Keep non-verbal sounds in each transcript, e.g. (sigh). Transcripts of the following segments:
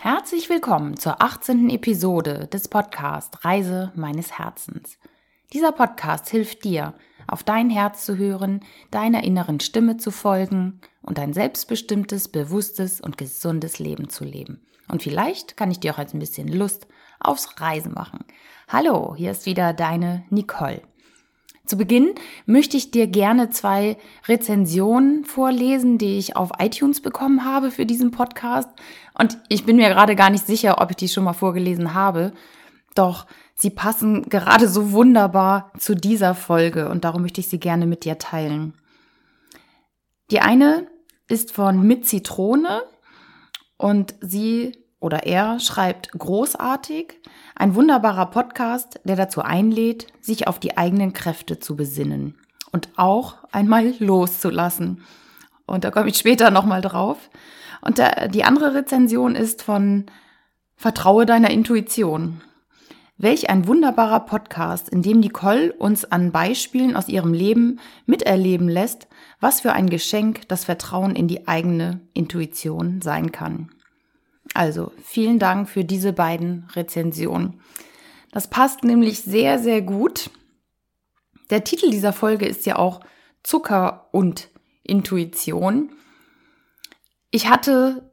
Herzlich willkommen zur 18. Episode des Podcasts Reise meines Herzens. Dieser Podcast hilft dir, auf dein Herz zu hören, deiner inneren Stimme zu folgen und ein selbstbestimmtes, bewusstes und gesundes Leben zu leben. Und vielleicht kann ich dir auch ein bisschen Lust aufs Reisen machen. Hallo, hier ist wieder deine Nicole. Zu Beginn möchte ich dir gerne zwei Rezensionen vorlesen, die ich auf iTunes bekommen habe für diesen Podcast. Und ich bin mir gerade gar nicht sicher, ob ich die schon mal vorgelesen habe. Doch sie passen gerade so wunderbar zu dieser Folge und darum möchte ich sie gerne mit dir teilen. Die eine ist von Mit Zitrone und sie oder er schreibt großartig, ein wunderbarer Podcast, der dazu einlädt, sich auf die eigenen Kräfte zu besinnen und auch einmal loszulassen. Und da komme ich später nochmal drauf. Und der, die andere Rezension ist von Vertraue deiner Intuition. Welch ein wunderbarer Podcast, in dem Nicole uns an Beispielen aus ihrem Leben miterleben lässt, was für ein Geschenk das Vertrauen in die eigene Intuition sein kann. Also vielen Dank für diese beiden Rezensionen. Das passt nämlich sehr, sehr gut. Der Titel dieser Folge ist ja auch Zucker und Intuition. Ich hatte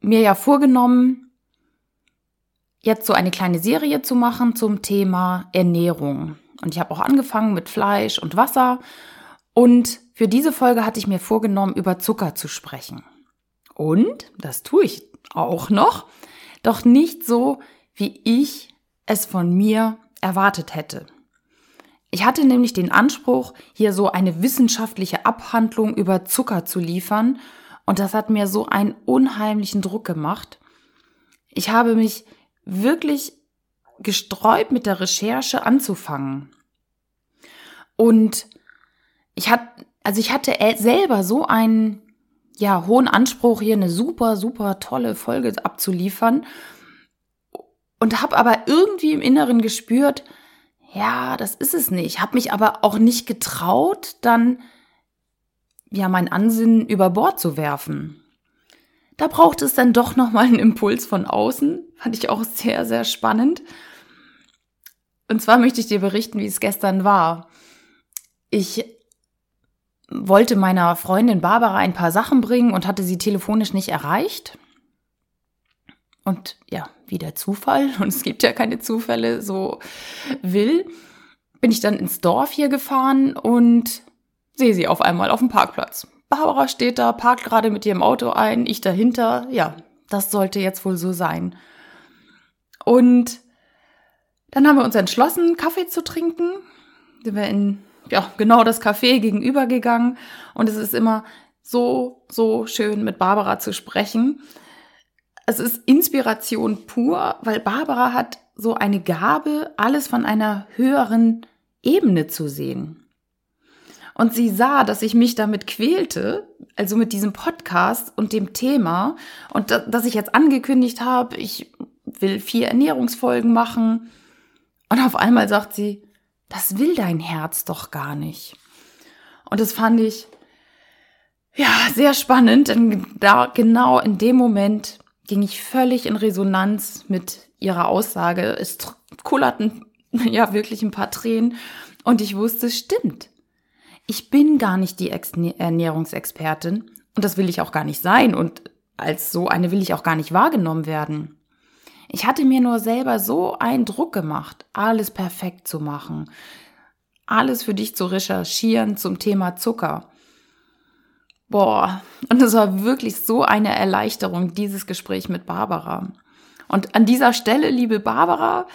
mir ja vorgenommen, jetzt so eine kleine Serie zu machen zum Thema Ernährung. Und ich habe auch angefangen mit Fleisch und Wasser. Und für diese Folge hatte ich mir vorgenommen, über Zucker zu sprechen. Und das tue ich auch noch, doch nicht so, wie ich es von mir erwartet hätte. Ich hatte nämlich den Anspruch, hier so eine wissenschaftliche Abhandlung über Zucker zu liefern, und das hat mir so einen unheimlichen Druck gemacht. Ich habe mich wirklich gesträubt, mit der Recherche anzufangen. Und ich hatte, also ich hatte selber so einen ja, hohen Anspruch, hier eine super, super tolle Folge abzuliefern. Und habe aber irgendwie im Inneren gespürt, ja, das ist es nicht. Habe mich aber auch nicht getraut, dann ja mein Ansinnen über Bord zu werfen. Da braucht es dann doch noch mal einen Impuls von außen, fand ich auch sehr sehr spannend. Und zwar möchte ich dir berichten, wie es gestern war. Ich wollte meiner Freundin Barbara ein paar Sachen bringen und hatte sie telefonisch nicht erreicht. Und ja, wie der Zufall, (laughs) und es gibt ja keine Zufälle, so will, bin ich dann ins Dorf hier gefahren und sehe sie auf einmal auf dem Parkplatz. Barbara steht da, parkt gerade mit ihrem Auto ein, ich dahinter. Ja, das sollte jetzt wohl so sein. Und dann haben wir uns entschlossen, Kaffee zu trinken. Sind wir in ja, genau das Café gegenüber gegangen und es ist immer so, so schön mit Barbara zu sprechen. Es ist Inspiration pur, weil Barbara hat so eine Gabe, alles von einer höheren Ebene zu sehen. Und sie sah, dass ich mich damit quälte, also mit diesem Podcast und dem Thema und dass ich jetzt angekündigt habe, ich will vier Ernährungsfolgen machen. Und auf einmal sagt sie, das will dein Herz doch gar nicht. Und das fand ich ja sehr spannend, denn da genau in dem Moment ging ich völlig in Resonanz mit ihrer Aussage. Es kullerten (laughs) ja wirklich ein paar Tränen und ich wusste, stimmt. Ich bin gar nicht die Ernährungsexpertin und das will ich auch gar nicht sein und als so eine will ich auch gar nicht wahrgenommen werden. Ich hatte mir nur selber so einen Druck gemacht, alles perfekt zu machen, alles für dich zu recherchieren zum Thema Zucker. Boah, und es war wirklich so eine Erleichterung, dieses Gespräch mit Barbara. Und an dieser Stelle, liebe Barbara,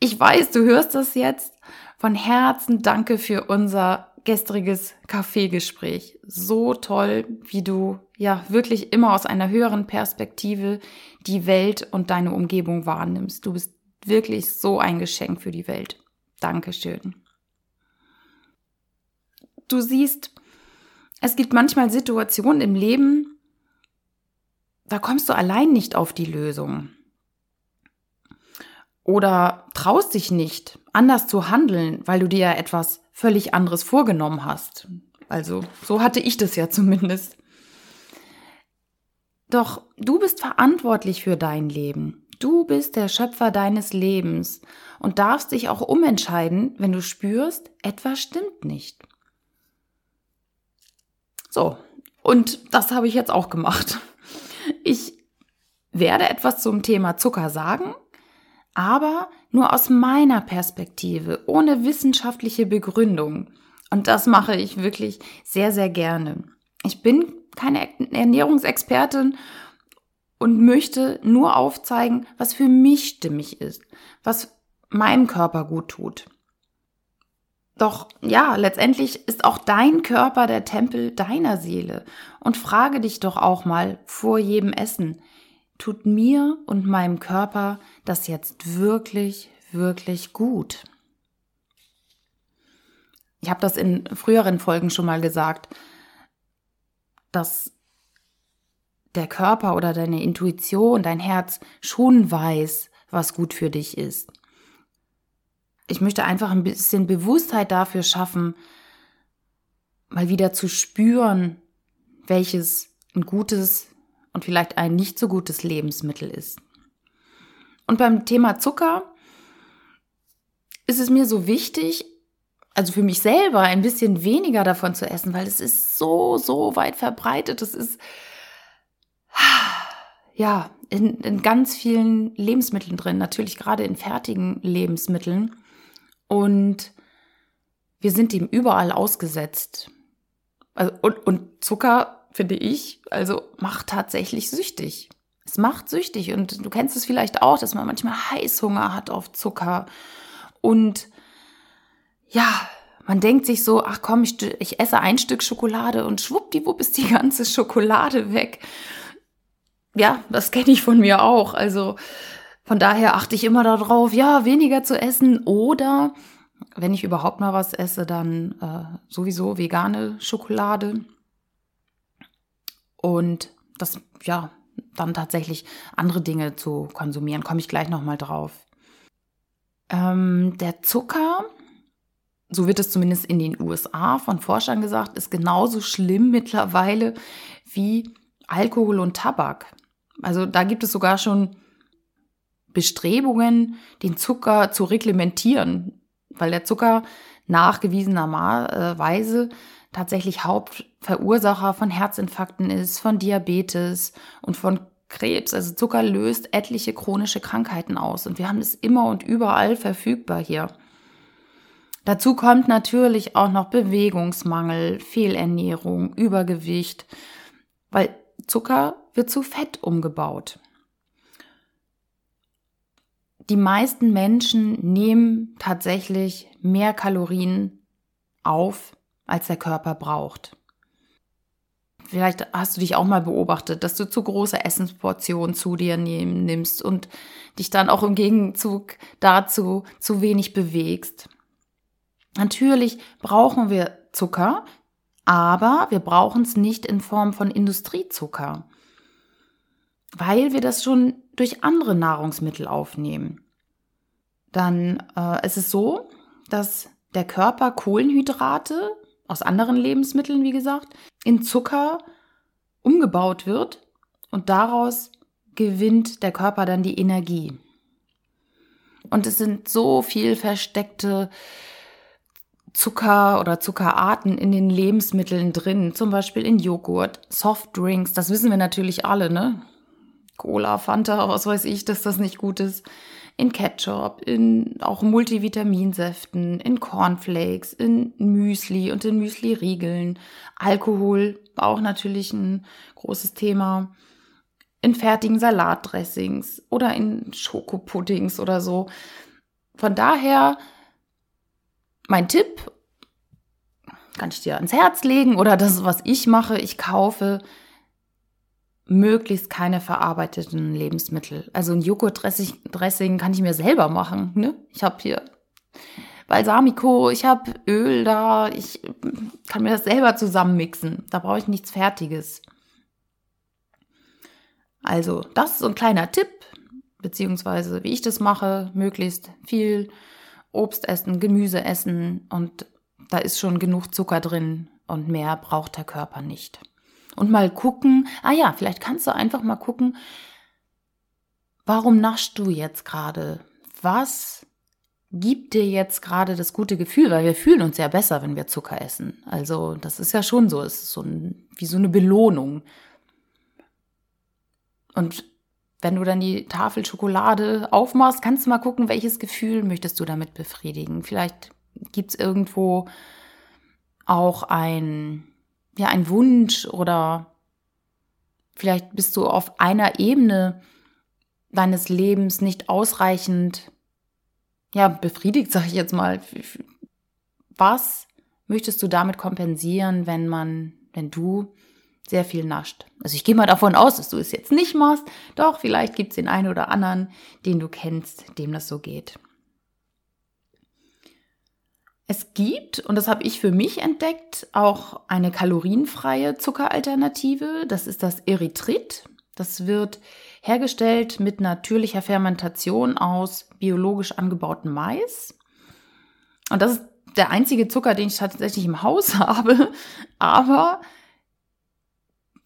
ich weiß, du hörst das jetzt. Von Herzen danke für unser gestriges Kaffeegespräch. So toll, wie du ja wirklich immer aus einer höheren Perspektive die Welt und deine Umgebung wahrnimmst. Du bist wirklich so ein Geschenk für die Welt. Dankeschön. Du siehst, es gibt manchmal Situationen im Leben, da kommst du allein nicht auf die Lösung. Oder traust dich nicht, anders zu handeln, weil du dir ja etwas völlig anderes vorgenommen hast. Also, so hatte ich das ja zumindest. Doch du bist verantwortlich für dein Leben. Du bist der Schöpfer deines Lebens und darfst dich auch umentscheiden, wenn du spürst, etwas stimmt nicht. So, und das habe ich jetzt auch gemacht. Ich werde etwas zum Thema Zucker sagen, aber nur aus meiner Perspektive, ohne wissenschaftliche Begründung. Und das mache ich wirklich sehr, sehr gerne. Ich bin keine Ernährungsexpertin und möchte nur aufzeigen, was für mich stimmig ist, was meinem Körper gut tut. Doch ja, letztendlich ist auch dein Körper der Tempel deiner Seele. Und frage dich doch auch mal vor jedem Essen, tut mir und meinem Körper das jetzt wirklich, wirklich gut? Ich habe das in früheren Folgen schon mal gesagt, dass der Körper oder deine Intuition, dein Herz schon weiß, was gut für dich ist. Ich möchte einfach ein bisschen Bewusstheit dafür schaffen, mal wieder zu spüren, welches ein gutes und vielleicht ein nicht so gutes Lebensmittel ist. Und beim Thema Zucker ist es mir so wichtig, also für mich selber ein bisschen weniger davon zu essen, weil es ist so, so weit verbreitet. Es ist, ja, in, in ganz vielen Lebensmitteln drin, natürlich gerade in fertigen Lebensmitteln. Und wir sind ihm überall ausgesetzt. Also, und, und Zucker, finde ich, also macht tatsächlich süchtig. Es macht süchtig. Und du kennst es vielleicht auch, dass man manchmal Heißhunger hat auf Zucker. Und ja, man denkt sich so, ach komm, ich, ich esse ein Stück Schokolade und schwuppdiwupp ist die (laughs) ganze Schokolade weg. Ja, das kenne ich von mir auch. Also von daher achte ich immer darauf, ja, weniger zu essen oder wenn ich überhaupt mal was esse, dann äh, sowieso vegane Schokolade. Und das, ja, dann tatsächlich andere Dinge zu konsumieren, komme ich gleich nochmal drauf. Ähm, der Zucker so wird es zumindest in den USA von Forschern gesagt, ist genauso schlimm (laughs) mittlerweile wie Alkohol und Tabak. Also da gibt es sogar schon Bestrebungen, den Zucker zu reglementieren, weil der Zucker nachgewiesenerweise tatsächlich Hauptverursacher von Herzinfarkten ist, von Diabetes und von Krebs. Also Zucker löst etliche chronische Krankheiten aus und wir haben es immer und überall verfügbar hier. Dazu kommt natürlich auch noch Bewegungsmangel, Fehlernährung, Übergewicht, weil Zucker wird zu Fett umgebaut. Die meisten Menschen nehmen tatsächlich mehr Kalorien auf, als der Körper braucht. Vielleicht hast du dich auch mal beobachtet, dass du zu große Essensportionen zu dir nimmst und dich dann auch im Gegenzug dazu zu wenig bewegst. Natürlich brauchen wir Zucker, aber wir brauchen es nicht in Form von Industriezucker, weil wir das schon durch andere Nahrungsmittel aufnehmen. Dann äh, ist es so, dass der Körper Kohlenhydrate aus anderen Lebensmitteln, wie gesagt, in Zucker umgebaut wird und daraus gewinnt der Körper dann die Energie. Und es sind so viel versteckte Zucker oder Zuckerarten in den Lebensmitteln drin, zum Beispiel in Joghurt, Softdrinks, das wissen wir natürlich alle, ne? Cola, Fanta, was weiß ich, dass das nicht gut ist. In Ketchup, in auch Multivitaminsäften, in Cornflakes, in Müsli und in Müsli-Riegeln. Alkohol, auch natürlich ein großes Thema. In fertigen Salatdressings oder in Schokopuddings oder so. Von daher mein Tipp kann ich dir ans Herz legen oder das, was ich mache, ich kaufe möglichst keine verarbeiteten Lebensmittel. Also ein Joghurt-Dressing kann ich mir selber machen. Ne? Ich habe hier Balsamico, ich habe Öl da, ich kann mir das selber zusammenmixen. Da brauche ich nichts Fertiges. Also, das ist so ein kleiner Tipp, beziehungsweise wie ich das mache, möglichst viel Obst essen, Gemüse essen und da ist schon genug Zucker drin und mehr braucht der Körper nicht. Und mal gucken, ah ja, vielleicht kannst du einfach mal gucken, warum naschst du jetzt gerade? Was gibt dir jetzt gerade das gute Gefühl? Weil wir fühlen uns ja besser, wenn wir Zucker essen. Also das ist ja schon so, es ist so ein, wie so eine Belohnung. Und wenn du dann die Tafel Schokolade aufmachst, kannst du mal gucken, welches Gefühl möchtest du damit befriedigen. Vielleicht gibt es irgendwo auch ein, ja, ein Wunsch oder vielleicht bist du auf einer Ebene deines Lebens nicht ausreichend, ja, befriedigt, (laughs) sage ich jetzt mal. Was möchtest du damit kompensieren, wenn man, wenn du sehr viel nascht. Also ich gehe mal davon aus, dass du es jetzt nicht machst. Doch, vielleicht gibt es den einen oder anderen, den du kennst, dem das so geht. Es gibt, und das habe ich für mich entdeckt, auch eine kalorienfreie Zuckeralternative. Das ist das Erythrit. Das wird hergestellt mit natürlicher Fermentation aus biologisch angebautem Mais. Und das ist der einzige Zucker, den ich tatsächlich im Haus (laughs) habe. Aber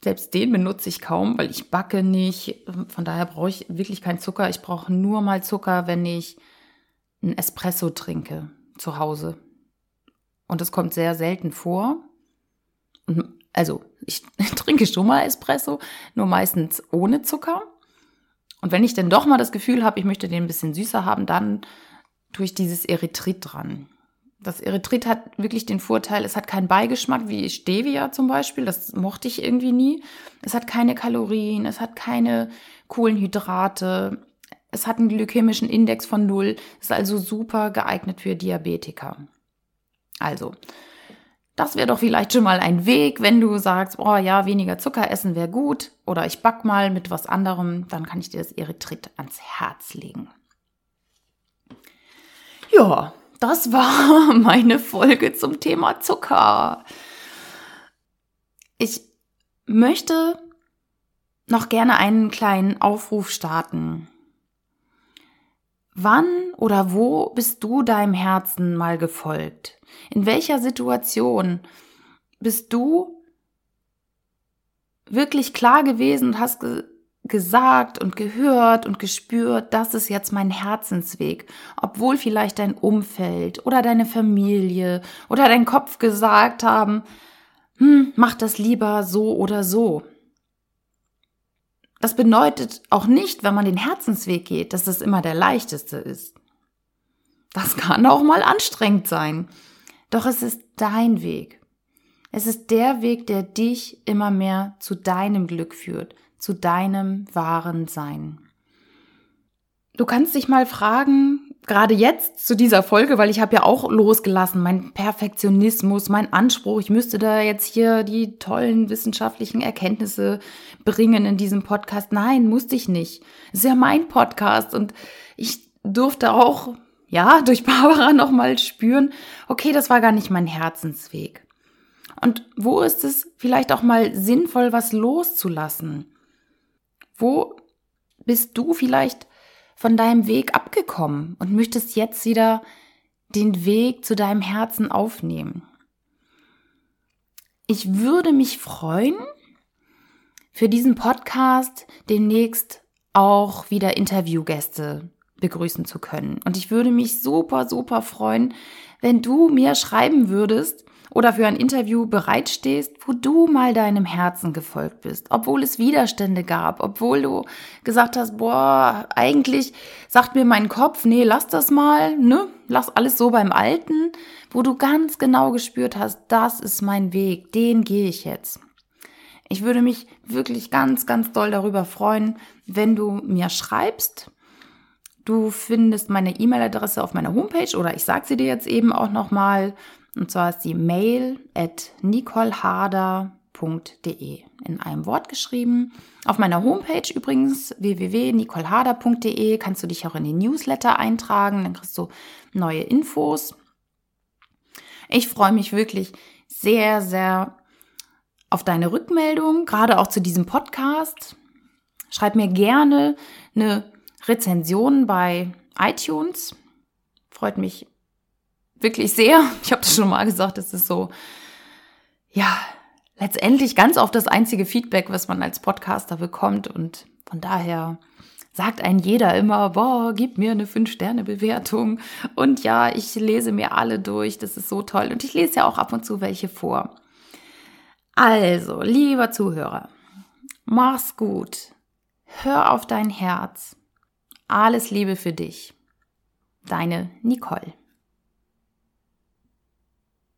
selbst den benutze ich kaum, weil ich backe nicht. Von daher brauche ich wirklich keinen Zucker. Ich brauche nur mal Zucker, wenn ich ein Espresso trinke zu Hause. Und das kommt sehr selten vor. also, ich (laughs) trinke schon mal Espresso, nur meistens ohne Zucker. Und wenn ich dann doch mal das Gefühl habe, ich möchte den ein bisschen süßer haben, dann tue ich dieses Erythrit dran. Das Erythrit hat wirklich den Vorteil, es hat keinen Beigeschmack wie Stevia zum Beispiel. Das mochte ich irgendwie nie. Es hat keine Kalorien, es hat keine Kohlenhydrate. Es hat einen glykämischen Index von null. Ist also super geeignet für Diabetiker. Also, das wäre doch vielleicht schon mal ein Weg, wenn du sagst, oh ja, weniger Zucker essen wäre gut oder ich back mal mit was anderem, dann kann ich dir das Erythrit ans Herz legen. Ja, das war (laughs) meine Folge zum Thema Zucker. Ich möchte noch gerne einen kleinen Aufruf starten. Wann oder wo bist du deinem Herzen mal gefolgt? In welcher Situation bist du wirklich klar gewesen und hast gesagt und gehört und gespürt, das ist jetzt mein Herzensweg, obwohl vielleicht dein Umfeld oder deine Familie oder dein Kopf gesagt haben, hm, mach das lieber so oder so. Das bedeutet auch nicht, wenn man den Herzensweg geht, dass das immer der leichteste ist. Das kann auch mal anstrengend sein. Doch es ist dein Weg. Es ist der Weg, der dich immer mehr zu deinem Glück führt, zu deinem wahren Sein. Du kannst dich mal fragen, gerade jetzt zu dieser Folge, weil ich habe ja auch losgelassen, mein Perfektionismus, mein Anspruch, ich müsste da jetzt hier die tollen wissenschaftlichen Erkenntnisse bringen in diesem Podcast. Nein, musste ich nicht. Es ist ja mein Podcast und ich durfte auch, ja, (laughs) durch Barbara nochmal spüren, okay, das war gar nicht mein Herzensweg. Und wo ist es vielleicht auch mal sinnvoll, was loszulassen? Wo bist du vielleicht von deinem Weg abgekommen und möchtest jetzt wieder den Weg zu deinem Herzen aufnehmen? Ich würde mich freuen, für diesen Podcast demnächst auch wieder Interviewgäste begrüßen zu können. Und ich würde mich super, super freuen, wenn du mir schreiben würdest, oder für ein Interview bereitstehst, wo du mal deinem Herzen gefolgt bist, obwohl es Widerstände gab, obwohl du gesagt hast, boah, eigentlich sagt mir mein Kopf, nee, lass das mal, ne? Lass alles so beim Alten, wo du ganz genau gespürt hast, das ist mein Weg, den gehe ich jetzt. Ich würde mich wirklich ganz, ganz doll darüber freuen, wenn du mir schreibst. Du findest meine E-Mail-Adresse auf meiner Homepage oder ich sage sie dir jetzt eben auch nochmal. Und zwar ist die mail at nicoleharder.de in einem Wort geschrieben. Auf meiner Homepage übrigens www.nicoleharder.de kannst du dich auch in den Newsletter eintragen, dann kriegst du neue Infos. Ich freue mich wirklich sehr, sehr auf deine Rückmeldung, gerade auch zu diesem Podcast. Schreib mir gerne eine Rezension bei iTunes. Freut mich wirklich sehr. (laughs) Ich habe das schon mal gesagt, es ist so, ja, letztendlich ganz oft das einzige Feedback, was man als Podcaster bekommt. Und von daher sagt ein jeder immer, boah, gib mir eine 5-Sterne-Bewertung. Und ja, ich lese mir alle durch, das ist so toll. Und ich lese ja auch ab und zu welche vor. Also, lieber Zuhörer, mach's gut. Hör auf dein Herz. Alles Liebe für dich. Deine Nicole.